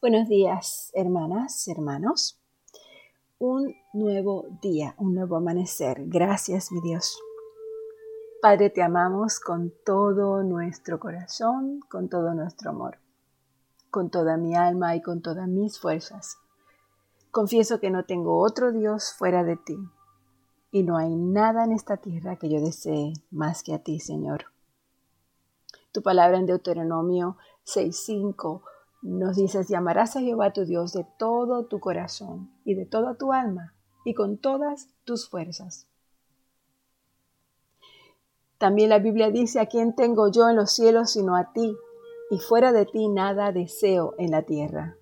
Buenos días, hermanas, hermanos. Un nuevo día, un nuevo amanecer. Gracias, mi Dios. Padre, te amamos con todo nuestro corazón, con todo nuestro amor, con toda mi alma y con todas mis fuerzas. Confieso que no tengo otro Dios fuera de ti, y no hay nada en esta tierra que yo desee más que a ti, Señor. Tu palabra en Deuteronomio 6.5 nos dices, llamarás a Jehová tu Dios de todo tu corazón y de toda tu alma y con todas tus fuerzas. También la Biblia dice, ¿a quién tengo yo en los cielos sino a ti? Y fuera de ti nada deseo en la tierra.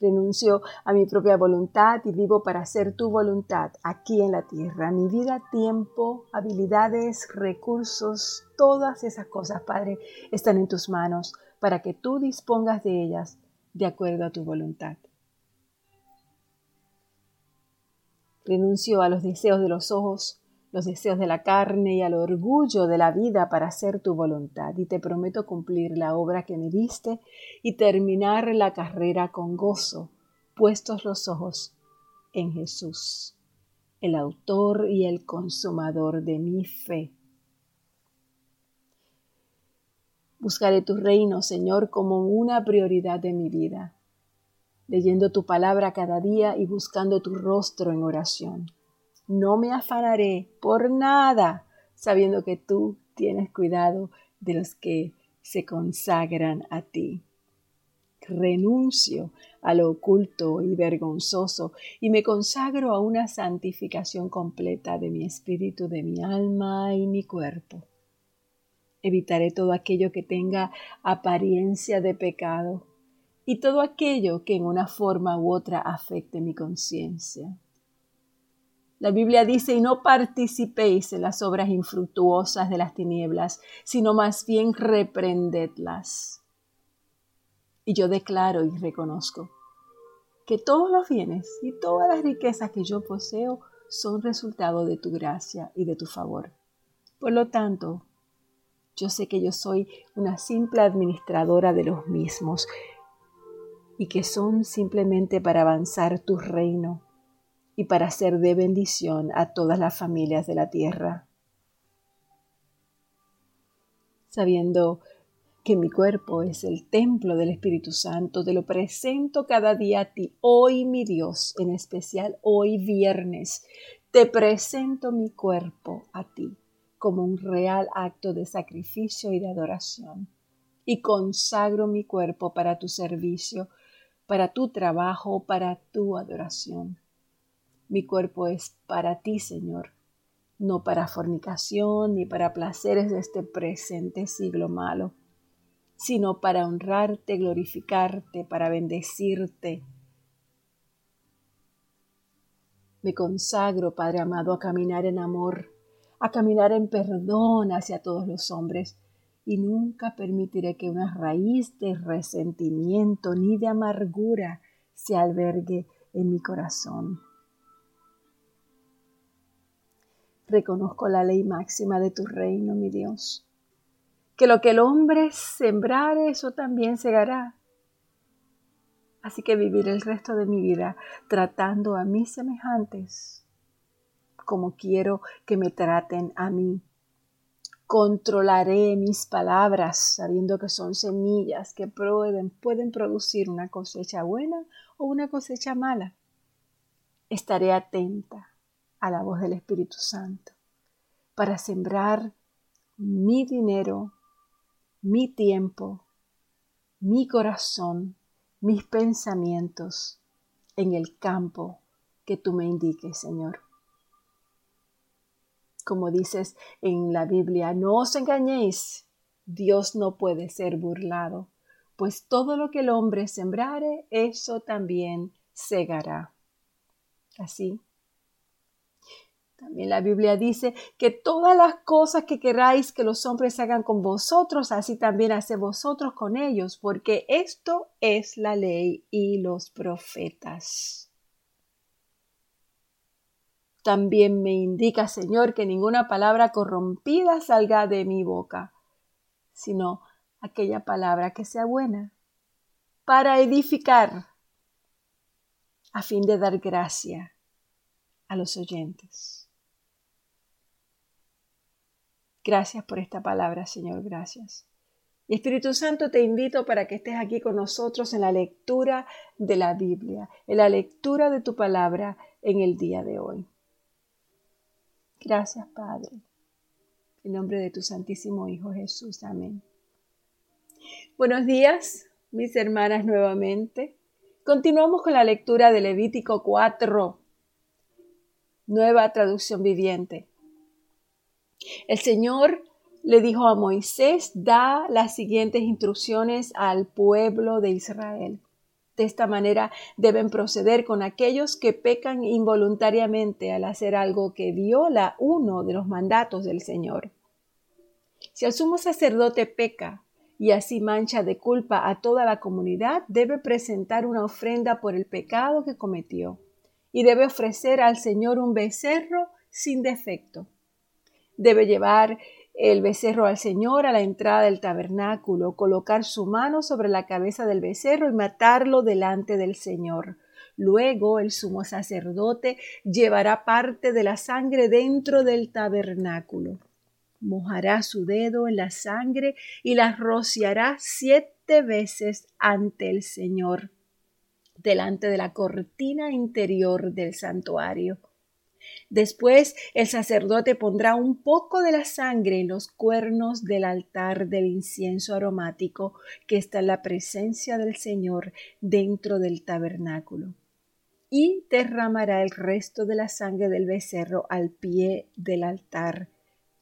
Renuncio a mi propia voluntad y vivo para hacer tu voluntad aquí en la tierra. Mi vida, tiempo, habilidades, recursos, todas esas cosas, Padre, están en tus manos para que tú dispongas de ellas de acuerdo a tu voluntad. Renuncio a los deseos de los ojos, los deseos de la carne y al orgullo de la vida para hacer tu voluntad. Y te prometo cumplir la obra que me diste y terminar la carrera con gozo, puestos los ojos en Jesús, el autor y el consumador de mi fe. Buscaré tu reino, Señor, como una prioridad de mi vida, leyendo tu palabra cada día y buscando tu rostro en oración no me afanaré por nada, sabiendo que tú tienes cuidado de los que se consagran a ti. Renuncio a lo oculto y vergonzoso y me consagro a una santificación completa de mi espíritu, de mi alma y mi cuerpo. Evitaré todo aquello que tenga apariencia de pecado y todo aquello que en una forma u otra afecte mi conciencia. La Biblia dice, y no participéis en las obras infructuosas de las tinieblas, sino más bien reprendedlas. Y yo declaro y reconozco que todos los bienes y todas las riquezas que yo poseo son resultado de tu gracia y de tu favor. Por lo tanto, yo sé que yo soy una simple administradora de los mismos y que son simplemente para avanzar tu reino y para ser de bendición a todas las familias de la tierra. Sabiendo que mi cuerpo es el templo del Espíritu Santo, te lo presento cada día a ti. Hoy, mi Dios, en especial hoy viernes, te presento mi cuerpo a ti como un real acto de sacrificio y de adoración. Y consagro mi cuerpo para tu servicio, para tu trabajo, para tu adoración. Mi cuerpo es para ti, Señor, no para fornicación ni para placeres de este presente siglo malo, sino para honrarte, glorificarte, para bendecirte. Me consagro, Padre amado, a caminar en amor, a caminar en perdón hacia todos los hombres, y nunca permitiré que una raíz de resentimiento ni de amargura se albergue en mi corazón. Reconozco la ley máxima de tu reino, mi Dios. Que lo que el hombre sembrare, eso también segará. Así que vivir el resto de mi vida tratando a mis semejantes como quiero que me traten a mí. Controlaré mis palabras sabiendo que son semillas que pueden, pueden producir una cosecha buena o una cosecha mala. Estaré atenta a la voz del Espíritu Santo para sembrar mi dinero, mi tiempo, mi corazón, mis pensamientos en el campo que tú me indiques, Señor. Como dices en la Biblia, no os engañéis, Dios no puede ser burlado, pues todo lo que el hombre sembrare, eso también segará. Así también la Biblia dice que todas las cosas que queráis que los hombres hagan con vosotros, así también hace vosotros con ellos, porque esto es la ley y los profetas. También me indica, Señor, que ninguna palabra corrompida salga de mi boca, sino aquella palabra que sea buena para edificar a fin de dar gracia a los oyentes. Gracias por esta palabra, Señor, gracias. Y Espíritu Santo, te invito para que estés aquí con nosotros en la lectura de la Biblia, en la lectura de tu palabra en el día de hoy. Gracias, Padre. En nombre de tu Santísimo Hijo Jesús. Amén. Buenos días, mis hermanas, nuevamente. Continuamos con la lectura de Levítico 4, nueva traducción viviente. El Señor le dijo a Moisés, da las siguientes instrucciones al pueblo de Israel. De esta manera deben proceder con aquellos que pecan involuntariamente al hacer algo que viola uno de los mandatos del Señor. Si el sumo sacerdote peca y así mancha de culpa a toda la comunidad, debe presentar una ofrenda por el pecado que cometió y debe ofrecer al Señor un becerro sin defecto. Debe llevar el becerro al Señor a la entrada del tabernáculo, colocar su mano sobre la cabeza del becerro y matarlo delante del Señor. Luego el sumo sacerdote llevará parte de la sangre dentro del tabernáculo. Mojará su dedo en la sangre y la rociará siete veces ante el Señor, delante de la cortina interior del santuario. Después el sacerdote pondrá un poco de la sangre en los cuernos del altar del incienso aromático que está en la presencia del Señor dentro del tabernáculo y derramará el resto de la sangre del becerro al pie del altar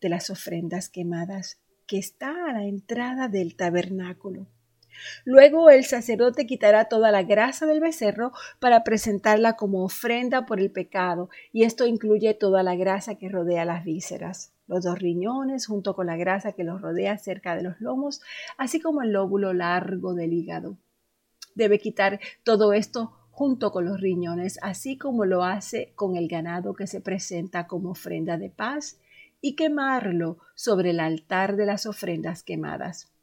de las ofrendas quemadas que está a la entrada del tabernáculo. Luego el sacerdote quitará toda la grasa del becerro para presentarla como ofrenda por el pecado, y esto incluye toda la grasa que rodea las vísceras, los dos riñones junto con la grasa que los rodea cerca de los lomos, así como el lóbulo largo del hígado. Debe quitar todo esto junto con los riñones, así como lo hace con el ganado que se presenta como ofrenda de paz, y quemarlo sobre el altar de las ofrendas quemadas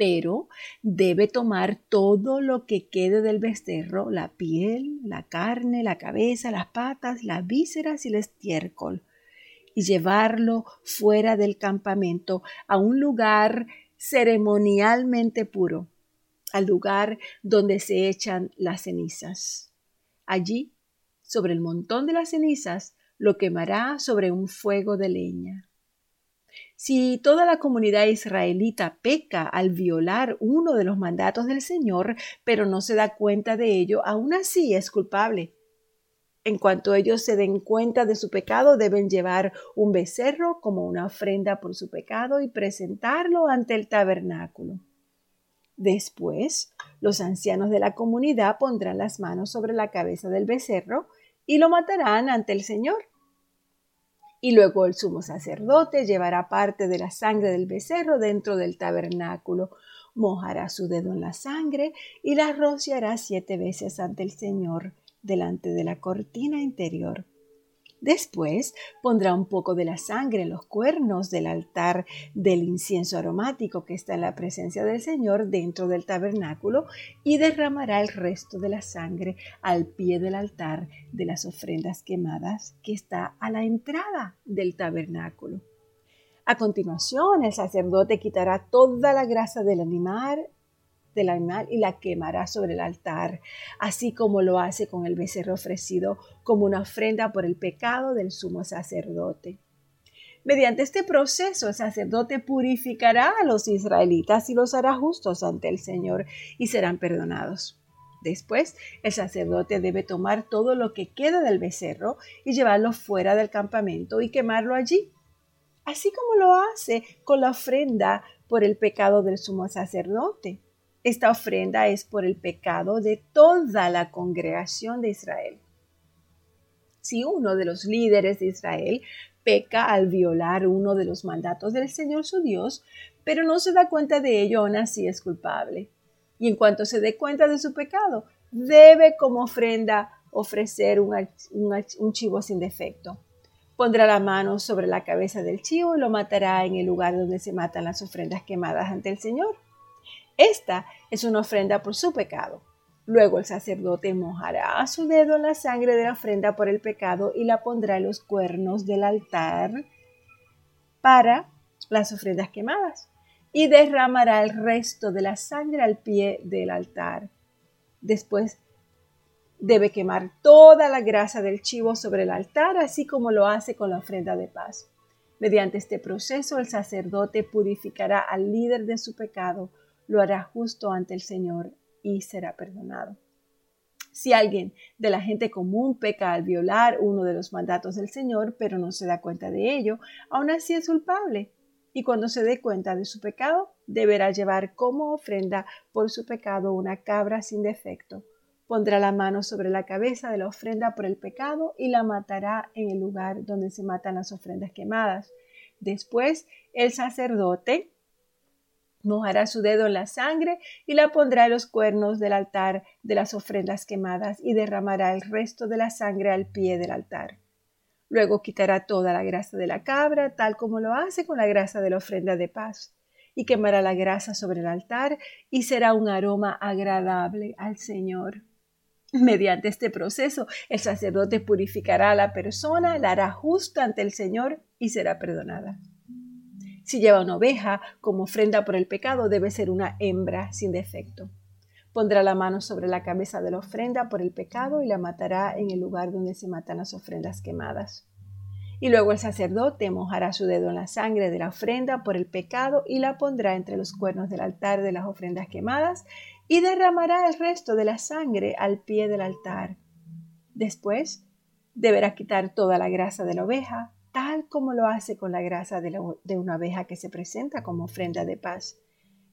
pero debe tomar todo lo que quede del becerro, la piel, la carne, la cabeza, las patas, las vísceras y el estiércol, y llevarlo fuera del campamento a un lugar ceremonialmente puro, al lugar donde se echan las cenizas. Allí, sobre el montón de las cenizas, lo quemará sobre un fuego de leña. Si toda la comunidad israelita peca al violar uno de los mandatos del Señor, pero no se da cuenta de ello, aún así es culpable. En cuanto ellos se den cuenta de su pecado, deben llevar un becerro como una ofrenda por su pecado y presentarlo ante el tabernáculo. Después, los ancianos de la comunidad pondrán las manos sobre la cabeza del becerro y lo matarán ante el Señor. Y luego el sumo sacerdote llevará parte de la sangre del becerro dentro del tabernáculo, mojará su dedo en la sangre y la rociará siete veces ante el Señor delante de la cortina interior. Después pondrá un poco de la sangre en los cuernos del altar del incienso aromático que está en la presencia del Señor dentro del tabernáculo y derramará el resto de la sangre al pie del altar de las ofrendas quemadas que está a la entrada del tabernáculo. A continuación, el sacerdote quitará toda la grasa del animal del animal y la quemará sobre el altar, así como lo hace con el becerro ofrecido como una ofrenda por el pecado del sumo sacerdote. Mediante este proceso el sacerdote purificará a los israelitas y los hará justos ante el Señor y serán perdonados. Después, el sacerdote debe tomar todo lo que queda del becerro y llevarlo fuera del campamento y quemarlo allí, así como lo hace con la ofrenda por el pecado del sumo sacerdote. Esta ofrenda es por el pecado de toda la congregación de Israel. Si uno de los líderes de Israel peca al violar uno de los mandatos del Señor su Dios, pero no se da cuenta de ello, aún así es culpable. Y en cuanto se dé cuenta de su pecado, debe como ofrenda ofrecer un, chivo sin defecto Pondrá la mano sobre la cabeza del chivo y lo matará en el lugar donde se matan las ofrendas quemadas ante el Señor. Esta es una ofrenda por su pecado. Luego el sacerdote mojará su dedo en la sangre de la ofrenda por el pecado y la pondrá en los cuernos del altar para las ofrendas quemadas y derramará el resto de la sangre al pie del altar. Después Debe quemar toda la grasa del chivo sobre el altar, así como lo hace con la ofrenda de paz. Mediante este proceso, el sacerdote purificará al líder de su pecado, lo hará justo ante el Señor y será perdonado. Si alguien de la gente común peca al violar uno de los mandatos del Señor, pero no se da cuenta de ello, aún así es culpable. Y cuando se dé cuenta de su pecado, deberá llevar como ofrenda por su pecado una cabra sin defecto pondrá la mano sobre la cabeza de la ofrenda por el pecado y la matará en el lugar donde se matan las ofrendas quemadas. Después el sacerdote mojará su dedo en la sangre y la pondrá en los cuernos del altar de las ofrendas quemadas y derramará el resto de la sangre al pie del altar. Luego quitará toda la grasa de la cabra, tal como lo hace con la grasa de la ofrenda de paz, y quemará la grasa sobre el altar y será un aroma agradable al Señor. Mediante este proceso, el sacerdote purificará a la persona, la hará justa ante el Señor y será perdonada. Si lleva una oveja como ofrenda por el pecado, debe ser una hembra sin defecto. Pondrá la mano sobre la cabeza de la ofrenda por el pecado y la matará en el lugar donde se matan las ofrendas quemadas. Y luego el sacerdote mojará su dedo en la sangre de la ofrenda por el pecado y la pondrá entre los cuernos del altar de las ofrendas quemadas y derramará el resto de la sangre al pie del altar. Después deberá quitar toda la grasa de la oveja, tal como lo hace con la grasa de, una oveja que se presenta como ofrenda de paz.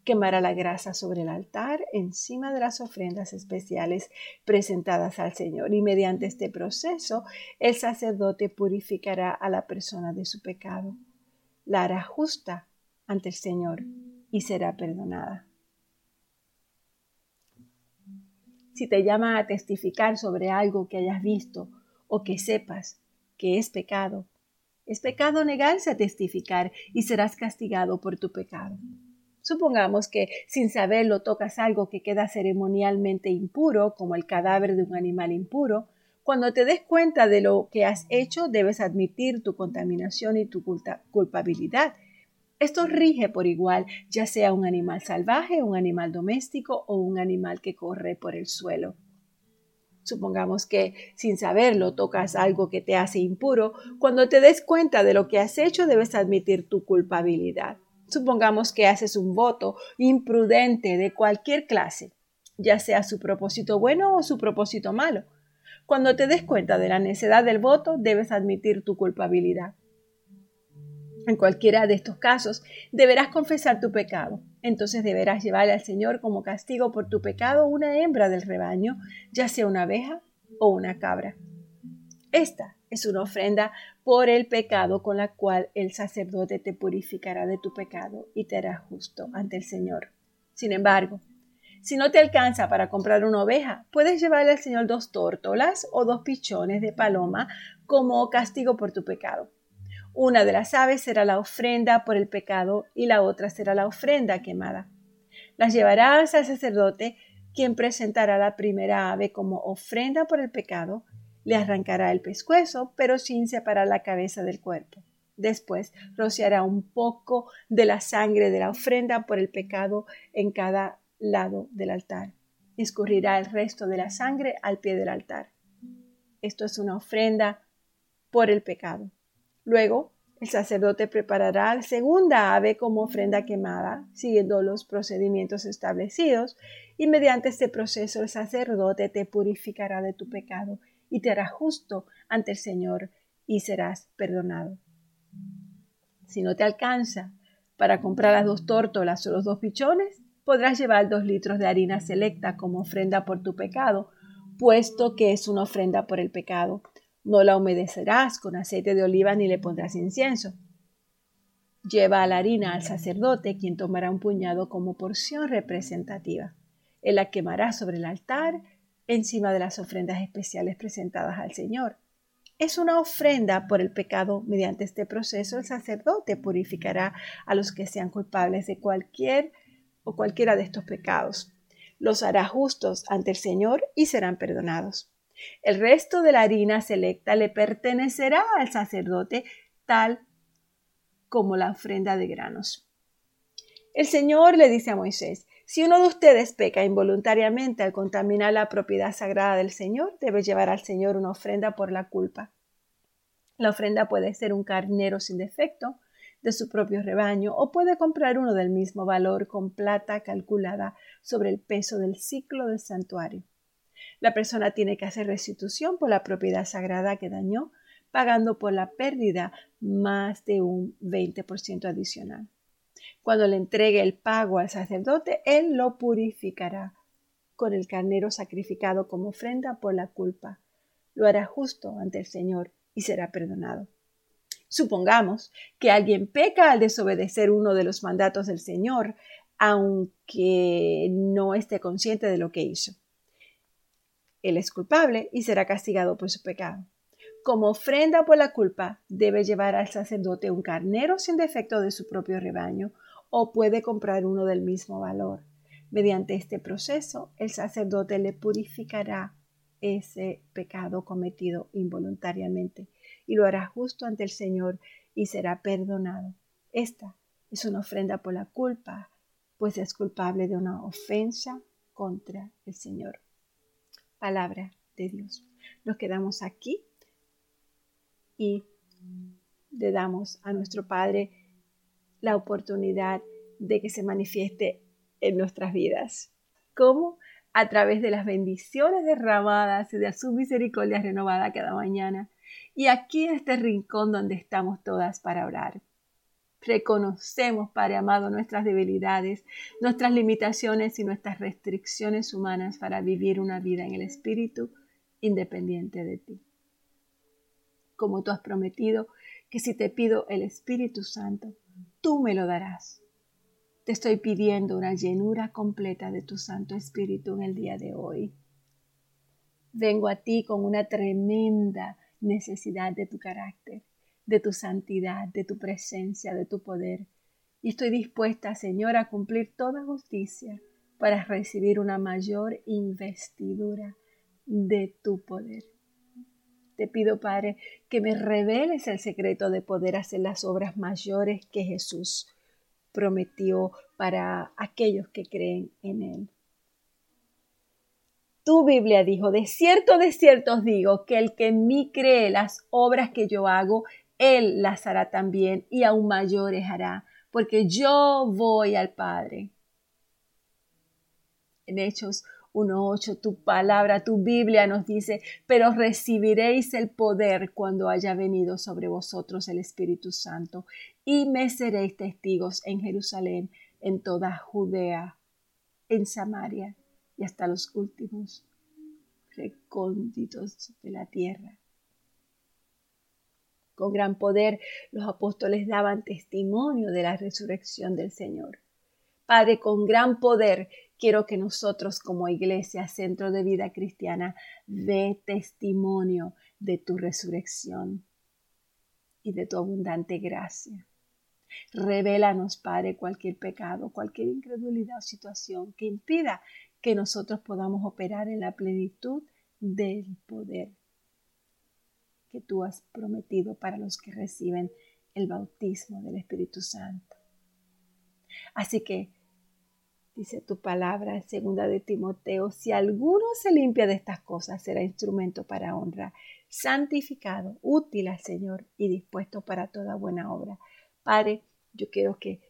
Quemará la grasa sobre el altar encima de las ofrendas especiales presentadas al Señor y mediante este proceso el sacerdote purificará a la persona de su pecado. La hará justa ante el Señor y será perdonada. si te llama a testificar sobre algo que hayas visto o que sepas que es pecado. Es pecado negarse a testificar y serás castigado por tu pecado. Supongamos que sin saberlo tocas algo que queda ceremonialmente impuro, como el cadáver de un animal impuro. Cuando te des cuenta de lo que has hecho, debes admitir tu contaminación y tu culpabilidad esto rige por igual, ya sea un animal salvaje, un animal doméstico o un animal que corre por el suelo. Supongamos que sin saberlo tocas algo que te hace impuro. Cuando te des cuenta de lo que has hecho, debes admitir tu culpabilidad. Supongamos que haces un voto imprudente de cualquier clase, ya sea su propósito bueno o su propósito malo. Cuando te des cuenta de la necedad del voto, debes admitir tu culpabilidad. En cualquiera de estos casos, deberás confesar tu pecado. Entonces deberás llevarle al Señor como castigo por tu pecado una hembra del rebaño, ya sea una abeja o una cabra. Esta es una ofrenda por el pecado con la cual el sacerdote te purificará de tu pecado y te hará justo ante el Señor. Sin embargo, si no te alcanza para comprar una oveja, puedes llevarle al Señor dos tórtolas o dos pichones de paloma como castigo por tu pecado. Una de las aves será la ofrenda por el pecado y la otra será la ofrenda quemada. Las llevarás al sacerdote, quien presentará la primera ave como ofrenda por el pecado, le arrancará el pescuezo, pero sin separar la cabeza del cuerpo. Después rociará un poco de la sangre de la ofrenda por el pecado en cada lado del altar. Escurrirá el resto de la sangre al pie del altar. Esto es una ofrenda por el pecado. Luego, el sacerdote preparará la segunda ave como ofrenda quemada, siguiendo los procedimientos establecidos, y mediante este proceso el sacerdote te purificará de tu pecado y te hará justo ante el Señor y serás perdonado. Si no te alcanza para comprar las dos tórtolas o los dos pichones, podrás llevar dos litros de harina selecta como ofrenda por tu pecado, puesto que es una ofrenda por el pecado. No la humedecerás con aceite de oliva ni le pondrás incienso. Lleva la harina al sacerdote, quien tomará un puñado como porción representativa. Él la quemará sobre el altar, encima de las ofrendas especiales presentadas al Señor. es una ofrenda por el pecado. Mediante este proceso el sacerdote purificará a los que sean culpables de cualquier o cualquiera de estos pecados. Los hará justos ante el Señor y serán perdonados. El resto de la harina selecta le pertenecerá al sacerdote tal como la ofrenda de granos. El Señor le dice a Moisés, si uno de ustedes peca involuntariamente al contaminar la propiedad sagrada del Señor, debe llevar al Señor una ofrenda por la culpa. La ofrenda puede ser un carnero sin defecto de su propio rebaño o puede comprar uno del mismo valor con plata calculada sobre el peso del ciclo del santuario. La persona tiene que hacer restitución por la propiedad sagrada que dañó, pagando por la pérdida más de un 20% adicional. Cuando le entregue el pago al sacerdote, él lo purificará con el carnero sacrificado como ofrenda por la culpa. Lo hará justo ante el Señor y será perdonado. Supongamos que alguien peca al desobedecer uno de los mandatos del Señor, aunque no esté consciente de lo que hizo. Él es culpable y será castigado por su pecado. Como ofrenda por la culpa, debe llevar al sacerdote un carnero sin defecto de su propio rebaño o puede comprar uno del mismo valor. Mediante este proceso, el sacerdote le purificará ese pecado cometido involuntariamente y lo hará justo ante el Señor y será perdonado. Esta es una ofrenda por la culpa, pues es culpable de una ofensa contra el Señor. Palabra de Dios. Nos quedamos aquí y le damos a nuestro Padre la oportunidad de que se manifieste en nuestras vidas. ¿Cómo? A través de las bendiciones derramadas y de su misericordia renovada cada mañana. Y aquí en este rincón donde estamos todas para orar. Reconocemos, Padre amado, nuestras debilidades, nuestras limitaciones y nuestras restricciones humanas para vivir una vida en el Espíritu independiente de ti. Como tú has prometido que si te pido el Espíritu Santo, tú me lo darás. Te estoy pidiendo una llenura completa de tu Santo Espíritu en el día de hoy. Vengo a ti con una tremenda necesidad de tu carácter, de tu santidad, de tu presencia, de tu poder. Y estoy dispuesta, Señor, a cumplir toda justicia para recibir una mayor investidura de tu poder. Te pido, Padre, que me reveles el secreto de poder hacer las obras mayores que Jesús prometió para aquellos que creen en Él. Tu Biblia dijo, de cierto, de cierto os digo, que el que en mí cree las obras que yo hago, Él las hará también y aún mayores hará, porque yo voy al Padre. En Hechos 1.8, tu palabra, tu Biblia nos dice, pero recibiréis el poder cuando haya venido sobre vosotros el Espíritu Santo y me seréis testigos en Jerusalén, en toda Judea, en Samaria y hasta los últimos recónditos de la tierra. Con gran poder los apóstoles daban testimonio de la resurrección del Señor. Padre, con gran poder quiero que nosotros como iglesia, centro de vida cristiana, dé testimonio de tu resurrección y de tu abundante gracia. Revélanos, Padre, cualquier pecado, cualquier incredulidad o situación que impida que nosotros podamos operar en la plenitud del poder que tú has prometido para los que reciben el bautismo del Espíritu Santo. Así que dice tu palabra, segunda de Timoteo, si alguno se limpia de estas cosas, será instrumento para honra, santificado, útil al Señor y dispuesto para toda buena obra. Padre, yo quiero que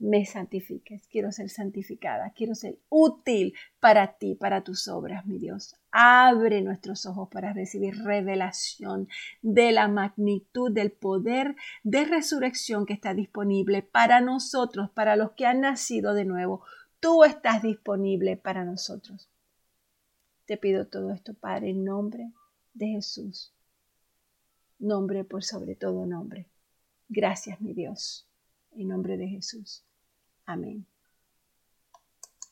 me santifiques, quiero ser santificada, quiero ser útil para ti, para tus obras, mi Dios. Abre nuestros ojos para recibir revelación de la magnitud del poder de resurrección que está disponible para nosotros, para los que han nacido de nuevo tú estás disponible para nosotros. Te pido todo esto, Padre, en nombre de Jesús. Nombre por sobre todo nombre. Gracias, mi Dios. En nombre de Jesús. Amén.